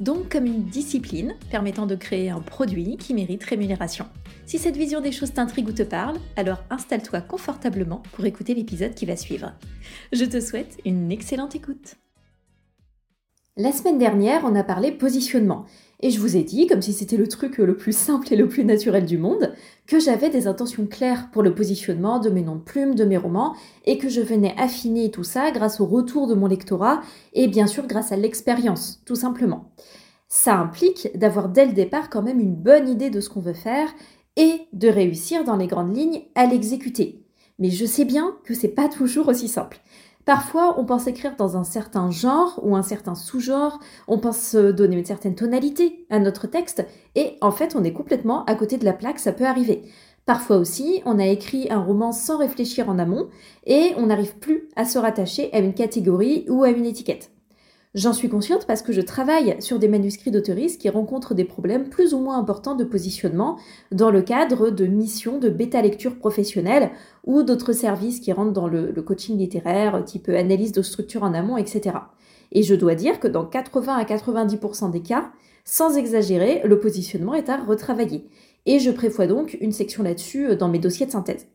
Donc comme une discipline permettant de créer un produit qui mérite rémunération. Si cette vision des choses t'intrigue ou te parle, alors installe-toi confortablement pour écouter l'épisode qui va suivre. Je te souhaite une excellente écoute. La semaine dernière, on a parlé positionnement et je vous ai dit, comme si c'était le truc le plus simple et le plus naturel du monde, que j'avais des intentions claires pour le positionnement de mes noms de plumes, de mes romans, et que je venais affiner tout ça grâce au retour de mon lectorat et bien sûr grâce à l'expérience, tout simplement. Ça implique d'avoir dès le départ quand même une bonne idée de ce qu'on veut faire et de réussir dans les grandes lignes à l'exécuter. Mais je sais bien que c'est pas toujours aussi simple. Parfois, on pense écrire dans un certain genre ou un certain sous-genre, on pense donner une certaine tonalité à notre texte, et en fait, on est complètement à côté de la plaque, ça peut arriver. Parfois aussi, on a écrit un roman sans réfléchir en amont, et on n'arrive plus à se rattacher à une catégorie ou à une étiquette. J'en suis consciente parce que je travaille sur des manuscrits d'autoristes qui rencontrent des problèmes plus ou moins importants de positionnement dans le cadre de missions de bêta-lecture professionnelle ou d'autres services qui rentrent dans le, coaching littéraire, type analyse de structure en amont, etc. Et je dois dire que dans 80 à 90% des cas, sans exagérer, le positionnement est à retravailler. Et je prévois donc une section là-dessus dans mes dossiers de synthèse.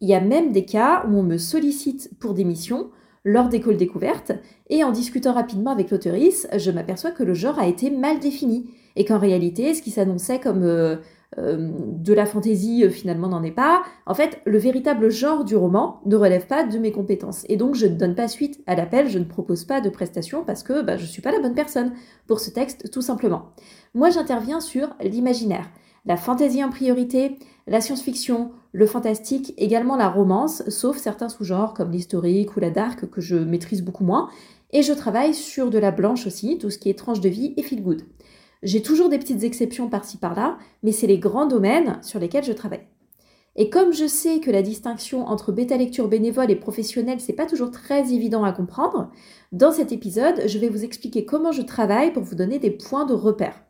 Il y a même des cas où on me sollicite pour des missions lors des calls découvertes, et en discutant rapidement avec l'auteurice, je m'aperçois que le genre a été mal défini, et qu'en réalité, ce qui s'annonçait comme euh, euh, de la fantaisie euh, finalement n'en est pas. En fait, le véritable genre du roman ne relève pas de mes compétences, et donc je ne donne pas suite à l'appel, je ne propose pas de prestation parce que bah, je ne suis pas la bonne personne pour ce texte, tout simplement. Moi, j'interviens sur l'imaginaire la fantaisie en priorité, la science-fiction, le fantastique, également la romance, sauf certains sous-genres comme l'historique ou la dark que je maîtrise beaucoup moins. Et je travaille sur de la blanche aussi, tout ce qui est tranche de vie et feel good. J'ai toujours des petites exceptions par-ci par-là, mais c'est les grands domaines sur lesquels je travaille. Et comme je sais que la distinction entre bêta lecture bénévole et professionnelle, c'est pas toujours très évident à comprendre, dans cet épisode, je vais vous expliquer comment je travaille pour vous donner des points de repère.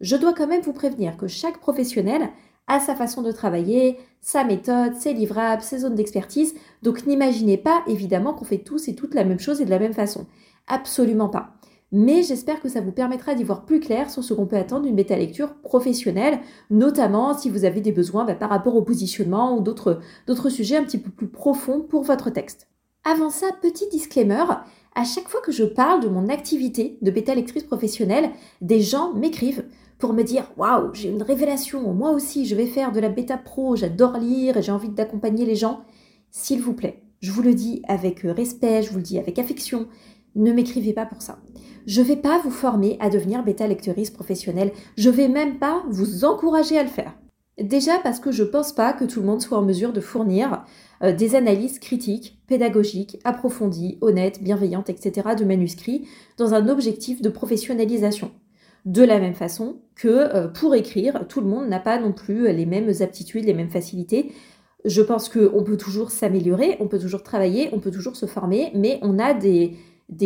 Je dois quand même vous prévenir que chaque professionnel a sa façon de travailler, sa méthode, ses livrables, ses zones d'expertise, donc n'imaginez pas évidemment qu'on fait tous et toutes la même chose et de la même façon. Absolument pas. Mais j'espère que ça vous permettra d'y voir plus clair sur ce qu'on peut attendre d'une bêta-lecture professionnelle, notamment si vous avez des besoins bah, par rapport au positionnement ou d'autres sujets un petit peu plus profonds pour votre texte. Avant ça, petit disclaimer, à chaque fois que je parle de mon activité de bêta-lectrice professionnelle, des gens m'écrivent pour me dire waouh, j'ai une révélation, moi aussi je vais faire de la bêta pro, j'adore lire et j'ai envie d'accompagner les gens. S'il vous plaît, je vous le dis avec respect, je vous le dis avec affection, ne m'écrivez pas pour ça. Je ne vais pas vous former à devenir bêta lectrice professionnelle, je vais même pas vous encourager à le faire. Déjà parce que je pense pas que tout le monde soit en mesure de fournir euh, des analyses critiques, pédagogiques, approfondies, honnêtes, bienveillantes, etc. de manuscrits dans un objectif de professionnalisation. De la même façon que euh, pour écrire, tout le monde n'a pas non plus les mêmes aptitudes, les mêmes facilités. Je pense qu'on peut toujours s'améliorer, on peut toujours travailler, on peut toujours se former, mais on a des,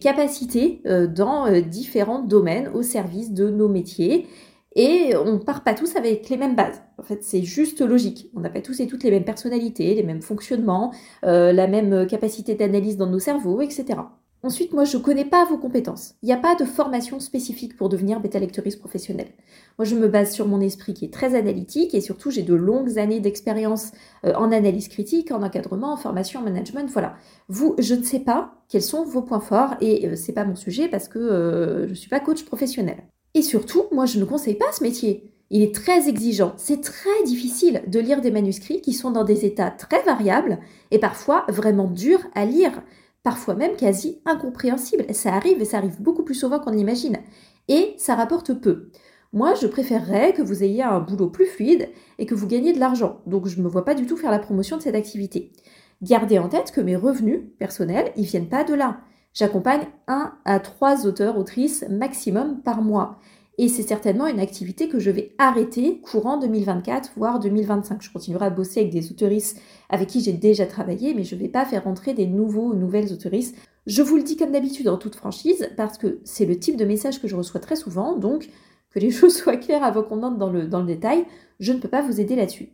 capacités euh, dans euh, différents domaines au service de nos métiers. Et on part pas tous avec les mêmes bases. En fait, c'est juste logique. On n'a pas tous et toutes les mêmes personnalités, les mêmes fonctionnements, la même capacité d'analyse dans nos cerveaux, etc. Ensuite, moi, je ne connais pas vos compétences. Il n'y a pas de formation spécifique pour devenir bêta-lectrice professionnelle. Moi, je me base sur mon esprit qui est très analytique et surtout, j'ai de longues années d'expérience euh, en analyse critique, en encadrement, en formation, en management. Voilà. Vous, je ne sais pas quels sont vos points forts et euh, ce n'est pas mon sujet parce que euh, je ne suis pas coach professionnel. Et surtout, moi, je ne conseille pas ce métier. Il est très exigeant. C'est très difficile de lire des manuscrits qui sont dans des états très variables et parfois vraiment durs à lire parfois même quasi incompréhensible. Ça arrive et ça arrive beaucoup plus souvent qu'on l'imagine. Et ça rapporte peu. Moi, je préférerais que vous ayez un boulot plus fluide et que vous gagniez de l'argent. Donc, je ne me vois pas du tout faire la promotion de cette activité. Gardez en tête que mes revenus personnels, ils viennent pas de là. J'accompagne un à trois auteurs, autrices maximum par mois. Et c'est certainement une activité que je vais arrêter courant 2024, voire 2025. Je continuerai à bosser avec des autoristes avec qui j'ai déjà travaillé, mais je ne vais pas faire rentrer des nouveaux ou nouvelles autoristes. Je vous le dis comme d'habitude en toute franchise, parce que c'est le type de message que je reçois très souvent, donc que les choses soient claires avant qu'on entre dans le, dans le détail, je ne peux pas vous aider là-dessus.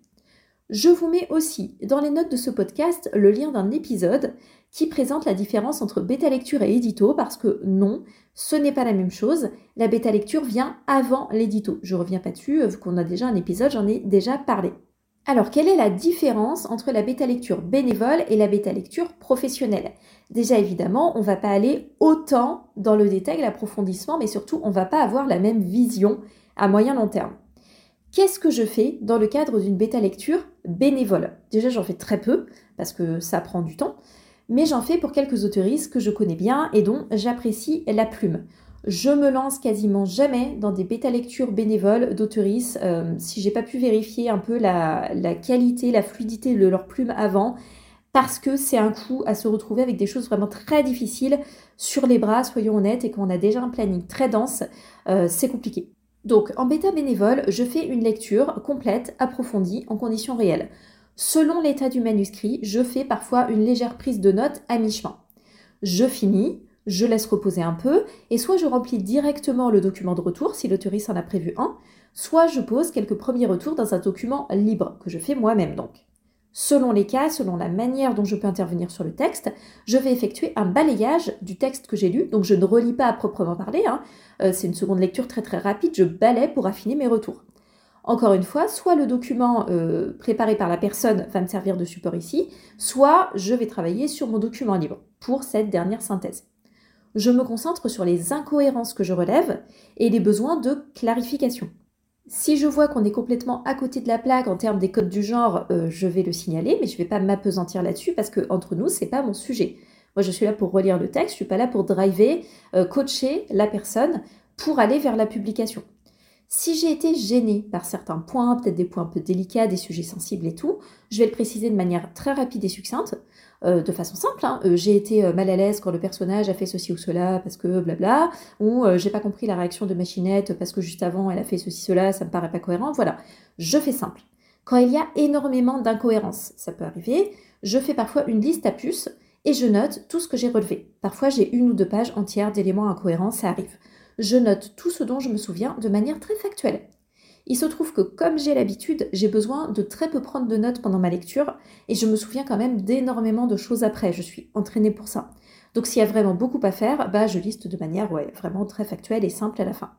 Je vous mets aussi dans les notes de ce podcast le lien d'un épisode qui présente la différence entre bêta lecture et édito parce que non, ce n'est pas la même chose. La bêta lecture vient avant l'édito. Je reviens pas dessus, vu qu'on a déjà un épisode, j'en ai déjà parlé. Alors, quelle est la différence entre la bêta lecture bénévole et la bêta lecture professionnelle? Déjà, évidemment, on ne va pas aller autant dans le détail, l'approfondissement, mais surtout, on ne va pas avoir la même vision à moyen long terme. Qu'est-ce que je fais dans le cadre d'une bêta lecture bénévole? Déjà, j'en fais très peu parce que ça prend du temps, mais j'en fais pour quelques autoristes que je connais bien et dont j'apprécie la plume. Je me lance quasiment jamais dans des bêta lectures bénévoles d'autoristes euh, si j'ai pas pu vérifier un peu la, qualité, la fluidité de leur plume avant, parce que c'est un coup à se retrouver avec des choses vraiment très difficiles sur les bras, soyons honnêtes, et qu'on a déjà un planning très dense, euh, c'est compliqué. Donc, en bêta bénévole, je fais une lecture complète, approfondie, en conditions réelles. Selon l'état du manuscrit, je fais parfois une légère prise de notes à mi-chemin. Je finis, je laisse reposer un peu, et soit je remplis directement le document de retour, si l'autoriste en a prévu un, soit je pose quelques premiers retours dans un document libre, que je fais moi-même donc. Selon les cas, selon la manière dont je peux intervenir sur le texte, je vais effectuer un balayage du texte que j'ai lu. Donc je ne relis pas à proprement parler, hein. euh, c'est une seconde lecture très très rapide, je balaye pour affiner mes retours. Encore une fois, soit le document euh, préparé par la personne va me servir de support ici, soit je vais travailler sur mon document libre pour cette dernière synthèse. Je me concentre sur les incohérences que je relève et les besoins de clarification. Si je vois qu'on est complètement à côté de la plaque en termes des codes du genre, euh, je vais le signaler, mais je ne vais pas m'apesantir là-dessus parce que entre nous, c'est pas mon sujet. Moi, je suis là pour relire le texte, je suis pas là pour driver, euh, coacher la personne pour aller vers la publication. Si j'ai été gênée par certains points, peut-être des points un peu délicats, des sujets sensibles et tout, je vais le préciser de manière très rapide et succincte. Euh, de façon simple. Hein. Euh, j'ai été euh, mal à l'aise quand le personnage a fait ceci ou cela parce que blabla, ou j'ai pas compris la réaction de Machinette parce que juste avant elle a fait ceci cela, ça me paraît pas cohérent. Voilà, je fais simple. Quand il y a énormément d'incohérences, ça peut arriver, je fais parfois une liste à puces et je note tout ce que j'ai relevé. Parfois j'ai une ou deux pages entières d'éléments incohérents, ça arrive. Je note tout ce dont je me souviens de manière très factuelle. Il se trouve que comme j'ai l'habitude, j'ai besoin de très peu prendre de notes pendant ma lecture et je me souviens quand même d'énormément de choses après. Je suis entraînée pour ça. Donc s'il y a vraiment beaucoup à faire, bah je liste de manière vraiment très factuelle et simple à la fin.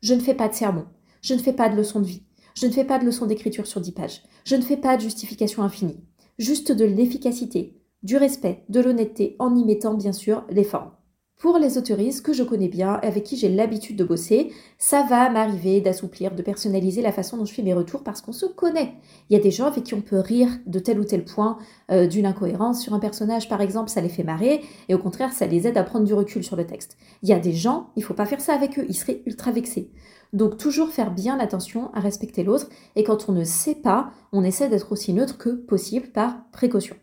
Je ne fais pas de sermon, je ne fais pas de leçon de vie, je ne fais pas de leçon d'écriture sur 10 pages, je ne fais pas de justification infinie, juste de l'efficacité, du respect, de l'honnêteté en y mettant bien sûr les formes. Pour les autoristes que je connais bien, avec qui j'ai l'habitude de bosser, ça va m'arriver d'assouplir, de personnaliser la façon dont je fais mes retours parce qu'on se connaît. Il y a des gens avec qui on peut rire de tel ou tel point euh, d'une incohérence sur un personnage, par exemple, ça les fait marrer, et au contraire, ça les aide à prendre du recul sur le texte. Il y a des gens, il faut pas faire ça avec eux, ils seraient ultra vexés. Donc toujours faire bien attention à respecter l'autre, et quand on ne sait pas, on essaie d'être aussi neutre que possible par précaution.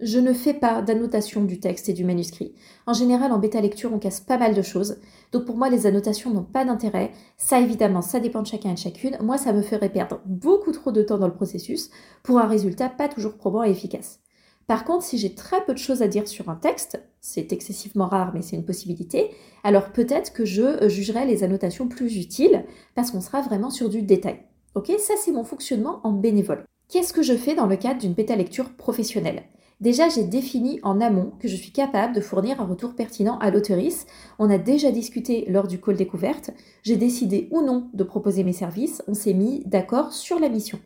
Je ne fais pas d'annotation du texte et du manuscrit. En général, en bêta lecture, on casse pas mal de choses. Donc pour moi, les annotations n'ont pas d'intérêt. Ça, évidemment, ça dépend de chacun et de chacune. Moi, ça me ferait perdre beaucoup trop de temps dans le processus pour un résultat pas toujours probant et efficace. Par contre, si j'ai très peu de choses à dire sur un texte, c'est excessivement rare, mais c'est une possibilité, alors peut-être que je jugerai les annotations plus utiles parce qu'on sera vraiment sur du détail. Ok, ça c'est mon fonctionnement en bénévole. Qu'est-ce que je fais dans le cadre d'une bêta lecture professionnelle? Déjà, j'ai défini en amont que je suis capable de fournir un retour pertinent à l'auteurice. On a déjà discuté lors du call découverte. J'ai décidé ou non de proposer mes services. On s'est mis d'accord sur la mission.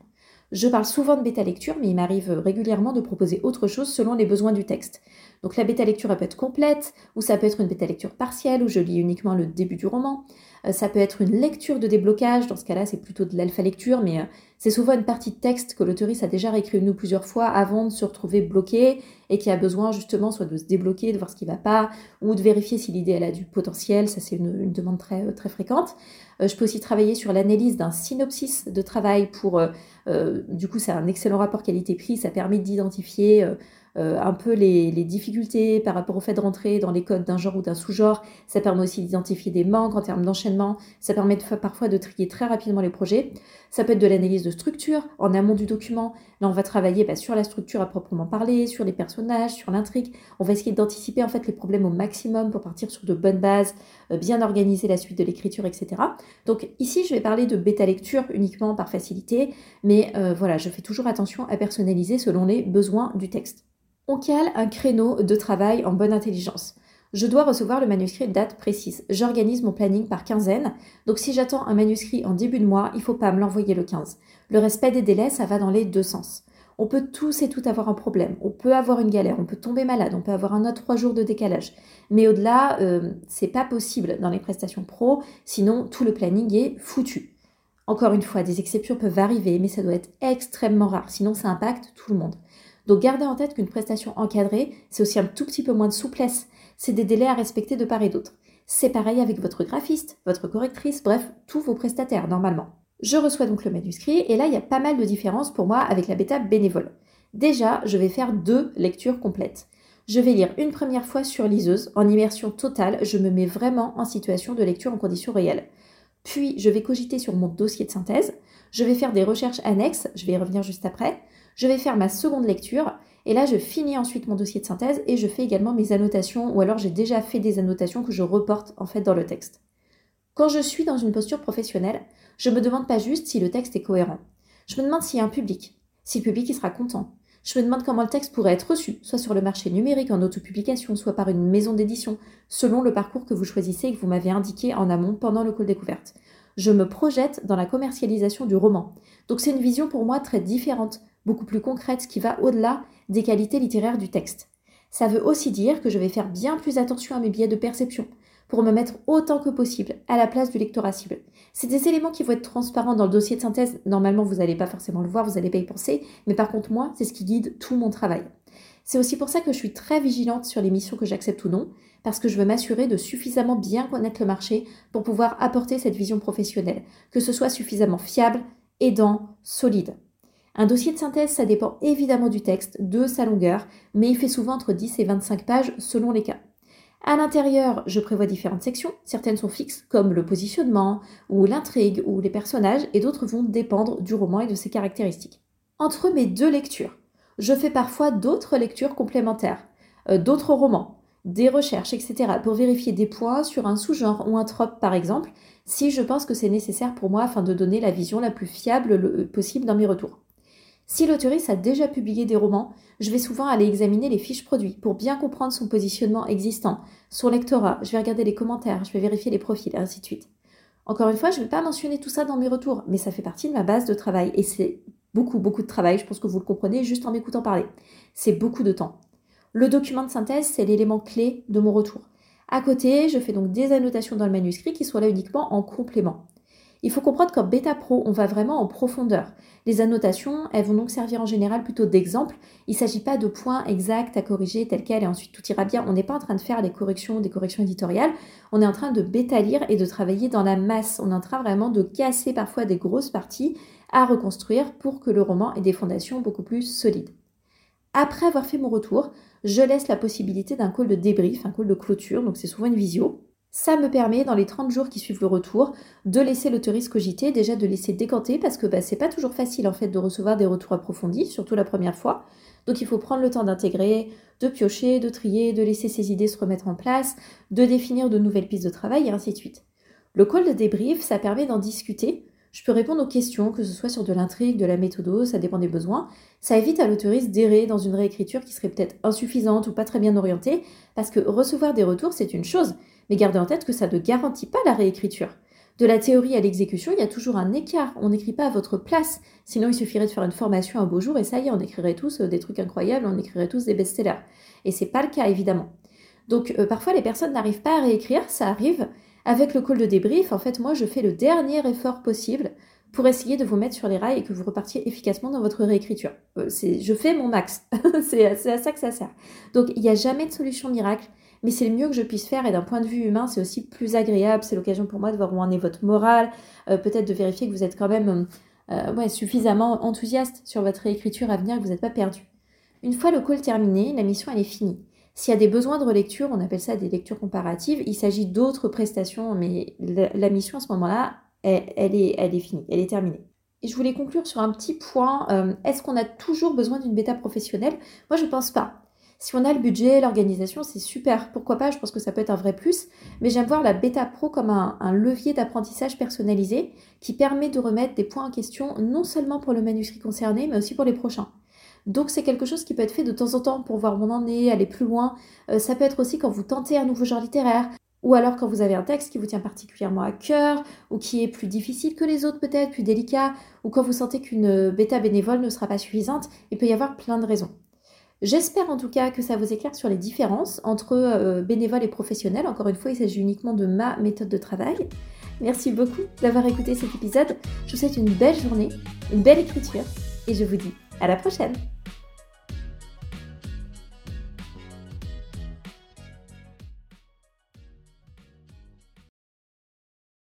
Je parle souvent de bêta lecture, mais il m'arrive régulièrement de proposer autre chose selon les besoins du texte. Donc la bêta lecture, peut être complète, ou ça peut être une bêta lecture partielle, où je lis uniquement le début du roman. Euh, ça peut être une lecture de déblocage, dans ce cas-là, c'est plutôt de l'alpha lecture, mais euh, C'est souvent une partie de texte que l'autoriste a déjà réécrit une ou plusieurs fois avant de se retrouver bloqué et qui a besoin justement soit de se débloquer, de voir ce qui ne va pas, ou de vérifier si l'idée elle a du potentiel. Ça, c'est une, demande très, euh, très fréquente. Je peux aussi travailler sur l'analyse d'un synopsis de travail pour, du coup, c'est un excellent rapport qualité-prix. Ça permet d'identifier un peu les, difficultés par rapport au fait de rentrer dans les codes d'un genre ou d'un sous-genre. Ça permet aussi d'identifier des manques en termes d'enchaînement. Ça permet parfois de trier très rapidement les projets. Ça peut être de l'analyse de structure en amont du document. Là, on va travailler bah, sur la structure à proprement parler, sur les personnages, sur l'intrigue. On va essayer d'anticiper en fait les problèmes au maximum pour partir sur de bonnes bases, euh, bien organiser la suite de l'écriture, etc. Donc ici, je vais parler de bêta lecture uniquement par facilité, mais euh, voilà, je fais toujours attention à personnaliser selon les besoins du texte. On cale un créneau de travail en bonne intelligence. Je dois recevoir le manuscrit date précise. J'organise mon planning par quinzaine. Donc si j'attends un manuscrit en début de mois, il ne faut pas me l'envoyer le 15. Le respect des délais, ça va dans les deux sens. On peut tous et toutes avoir un problème. On peut avoir une galère, on peut tomber malade, on peut avoir un autre trois jours de décalage. Mais au-delà, euh, c'est pas possible dans les prestations pro, sinon tout le planning est foutu. Encore une fois, des exceptions peuvent arriver, mais ça doit être extrêmement rare, sinon ça impacte tout le monde. Donc gardez en tête qu'une prestation encadrée, c'est aussi un tout petit peu moins de souplesse. C'est des délais à respecter de part et d'autre. C'est pareil avec votre graphiste, votre correctrice, bref, tous vos prestataires normalement. Je reçois donc le manuscrit et là il y a pas mal de différences pour moi avec la bêta bénévole. Déjà, je vais faire deux lectures complètes. Je vais lire une première fois sur liseuse, en immersion totale, je me mets vraiment en situation de lecture en conditions réelles. Puis, je vais cogiter sur mon dossier de synthèse, je vais faire des recherches annexes, je vais y revenir juste après, je vais faire ma seconde lecture et là je finis ensuite mon dossier de synthèse et je fais également mes annotations ou alors j'ai déjà fait des annotations que je reporte en fait dans le texte. Quand je suis dans une posture professionnelle, je me demande pas juste si le texte est cohérent. Je me demande s'il y a un public, si le public il sera content. Je me demande comment le texte pourrait être reçu, soit sur le marché numérique en autopublication, soit par une maison d'édition, selon le parcours que vous choisissez et que vous m'avez indiqué en amont pendant le call découverte. Je me projette dans la commercialisation du roman. Donc c'est une vision pour moi très différente beaucoup plus concrète qui va au-delà des qualités littéraires du texte. Ça veut aussi dire que je vais faire bien plus attention à mes biais de perception pour me mettre autant que possible à la place du lectorat cible. C'est des éléments qui vont être transparents dans le dossier de synthèse. Normalement, vous n'allez pas forcément le voir, vous n'allez pas y penser, mais par contre, moi, c'est ce qui guide tout mon travail. C'est aussi pour ça que je suis très vigilante sur les missions que j'accepte ou non, parce que je veux m'assurer de suffisamment bien connaître le marché pour pouvoir apporter cette vision professionnelle, que ce soit suffisamment fiable, aidant, solide. Un dossier de synthèse, ça dépend évidemment du texte, de sa longueur, mais il fait souvent entre 10 et 25 pages selon les cas. À l'intérieur, je prévois différentes sections. Certaines sont fixes, comme le positionnement, ou l'intrigue, ou les personnages, et d'autres vont dépendre du roman et de ses caractéristiques. Entre mes deux lectures, je fais parfois d'autres lectures complémentaires, euh, d'autres romans, des recherches, etc., pour vérifier des points sur un sous-genre ou un trope, par exemple, si je pense que c'est nécessaire pour moi afin de donner la vision la plus fiable possible dans mes retours. Si l'autoriste a déjà publié des romans, je vais souvent aller examiner les fiches produits pour bien comprendre son positionnement existant, son lectorat, je vais regarder les commentaires, je vais vérifier les profils, ainsi de suite. Encore une fois, je ne vais pas mentionner tout ça dans mes retours, mais ça fait partie de ma base de travail et c'est beaucoup, beaucoup de travail, je pense que vous le comprenez juste en m'écoutant parler. C'est beaucoup de temps. Le document de synthèse, c'est l'élément clé de mon retour. À côté, je fais donc des annotations dans le manuscrit qui soient là uniquement en complément. Il faut comprendre qu'en bêta pro, on va vraiment en profondeur. Les annotations, elles vont donc servir en général plutôt d'exemple. Il ne s'agit pas de points exacts à corriger tel quel et ensuite tout ira bien. On n'est pas en train de faire des corrections, des corrections éditoriales. On est en train de bêta lire et de travailler dans la masse. On est en train vraiment de casser parfois des grosses parties à reconstruire pour que le roman ait des fondations beaucoup plus solides. Après avoir fait mon retour, je laisse la possibilité d'un call de débrief, un call de clôture, donc c'est souvent une visio. Ça me permet, dans les 30 jours qui suivent le retour, de laisser l'autoriste cogiter, déjà de laisser décanter, parce que bah, c'est pas toujours facile en fait de recevoir des retours approfondis, surtout la première fois. Donc il faut prendre le temps d'intégrer, de piocher, de trier, de laisser ses idées se remettre en place, de définir de nouvelles pistes de travail et ainsi de suite. Le call de débrief, ça permet d'en discuter. Je peux répondre aux questions, que ce soit sur de l'intrigue, de la méthode, ça dépend des besoins. Ça évite à l'autoriste d'errer dans une réécriture qui serait peut-être insuffisante ou pas très bien orientée, parce que recevoir des retours, c'est une chose, mais gardez en tête que ça ne garantit pas la réécriture. De la théorie à l'exécution, il y a toujours un écart. On n'écrit pas à votre place. Sinon, il suffirait de faire une formation un beau jour et ça y est, on écrirait tous euh, des trucs incroyables, on écrirait tous des best-sellers. Et c'est pas le cas, évidemment. Donc, euh, parfois, les personnes n'arrivent pas à réécrire. Ça arrive avec le call de débrief. En fait, moi, je fais le dernier effort possible pour essayer de vous mettre sur les rails et que vous repartiez efficacement dans votre réécriture. Euh, je fais mon max, c'est à ça que ça sert. Donc il n'y a jamais de solution miracle, mais c'est le mieux que je puisse faire et d'un point de vue humain, c'est aussi plus agréable, c'est l'occasion pour moi de voir où en est votre morale, euh, peut-être de vérifier que vous êtes quand même euh, suffisamment enthousiaste sur votre réécriture à venir que vous n'êtes pas perdu. Une fois le call terminé, la mission elle est finie. S'il y a des besoins de relecture, on appelle ça des lectures comparatives, il s'agit d'autres prestations, mais la, mission à ce moment-là, elle, est, elle est finie, elle est terminée. Et je voulais conclure sur un petit point. Euh, est-ce qu'on a toujours besoin d'une bêta professionnelle? Moi, je ne pense pas. Si on a le budget, l'organisation, c'est super. Pourquoi pas? Je pense que ça peut être un vrai plus. Mais j'aime voir la bêta pro comme un, levier d'apprentissage personnalisé qui permet de remettre des points en question, non seulement pour le manuscrit concerné, mais aussi pour les prochains. Donc c'est quelque chose qui peut être fait de temps en temps pour voir où on en est, aller plus loin. Euh, ça peut être aussi quand vous tentez un nouveau genre littéraire, ou alors quand vous avez un texte qui vous tient particulièrement à cœur, ou qui est plus difficile que les autres peut-être, plus délicat, ou quand vous sentez qu'une bêta bénévole ne sera pas suffisante, il peut y avoir plein de raisons. J'espère en tout cas que ça vous éclaire sur les différences entre euh, bénévoles et professionnels. Encore une fois, il s'agit uniquement de ma méthode de travail. Merci beaucoup d'avoir écouté cet épisode. Je vous souhaite une belle journée, une belle écriture, et je vous dis à la prochaine